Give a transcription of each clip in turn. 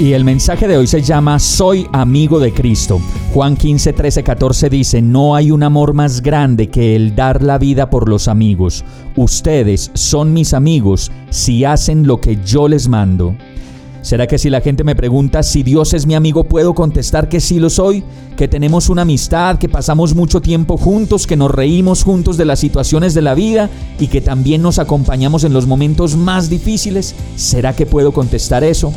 Y el mensaje de hoy se llama Soy amigo de Cristo. Juan 15, 13, 14 dice, No hay un amor más grande que el dar la vida por los amigos. Ustedes son mis amigos si hacen lo que yo les mando. ¿Será que si la gente me pregunta si Dios es mi amigo puedo contestar que sí lo soy? Que tenemos una amistad, que pasamos mucho tiempo juntos, que nos reímos juntos de las situaciones de la vida y que también nos acompañamos en los momentos más difíciles. ¿Será que puedo contestar eso?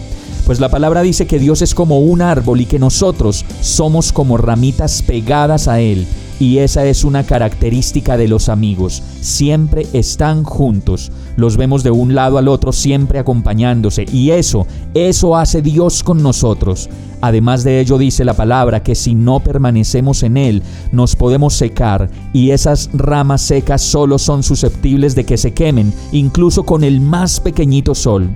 Pues la palabra dice que Dios es como un árbol y que nosotros somos como ramitas pegadas a Él. Y esa es una característica de los amigos. Siempre están juntos. Los vemos de un lado al otro, siempre acompañándose. Y eso, eso hace Dios con nosotros. Además de ello dice la palabra que si no permanecemos en Él, nos podemos secar y esas ramas secas solo son susceptibles de que se quemen, incluso con el más pequeñito sol.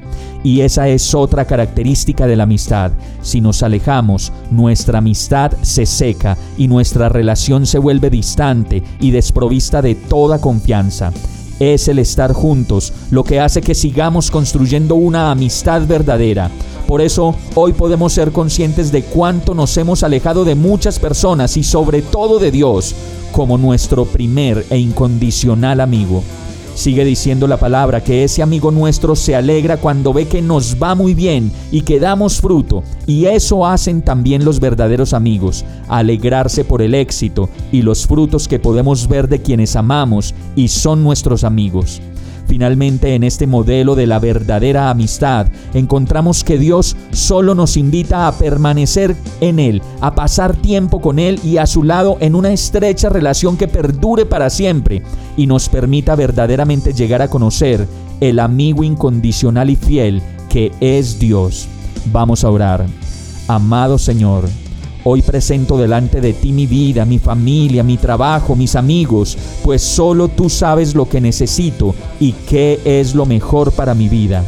Y esa es otra característica de la amistad. Si nos alejamos, nuestra amistad se seca y nuestra relación se vuelve distante y desprovista de toda confianza es el estar juntos lo que hace que sigamos construyendo una amistad verdadera. Por eso hoy podemos ser conscientes de cuánto nos hemos alejado de muchas personas y sobre todo de Dios como nuestro primer e incondicional amigo. Sigue diciendo la palabra que ese amigo nuestro se alegra cuando ve que nos va muy bien y que damos fruto. Y eso hacen también los verdaderos amigos, alegrarse por el éxito y los frutos que podemos ver de quienes amamos y son nuestros amigos. Finalmente, en este modelo de la verdadera amistad, encontramos que Dios solo nos invita a permanecer en Él, a pasar tiempo con Él y a su lado en una estrecha relación que perdure para siempre y nos permita verdaderamente llegar a conocer el amigo incondicional y fiel que es Dios. Vamos a orar. Amado Señor, Hoy presento delante de ti mi vida, mi familia, mi trabajo, mis amigos, pues solo tú sabes lo que necesito y qué es lo mejor para mi vida.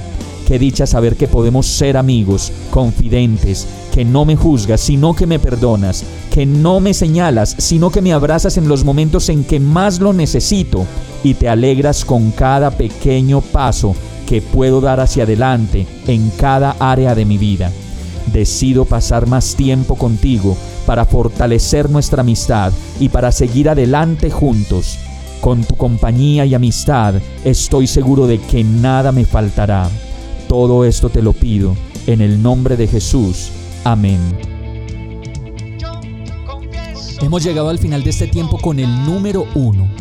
Qué dicha saber que podemos ser amigos, confidentes, que no me juzgas, sino que me perdonas, que no me señalas, sino que me abrazas en los momentos en que más lo necesito y te alegras con cada pequeño paso que puedo dar hacia adelante en cada área de mi vida decido pasar más tiempo contigo para fortalecer nuestra amistad y para seguir adelante juntos. Con tu compañía y amistad estoy seguro de que nada me faltará. Todo esto te lo pido en el nombre de Jesús. Amén. Hemos llegado al final de este tiempo con el número uno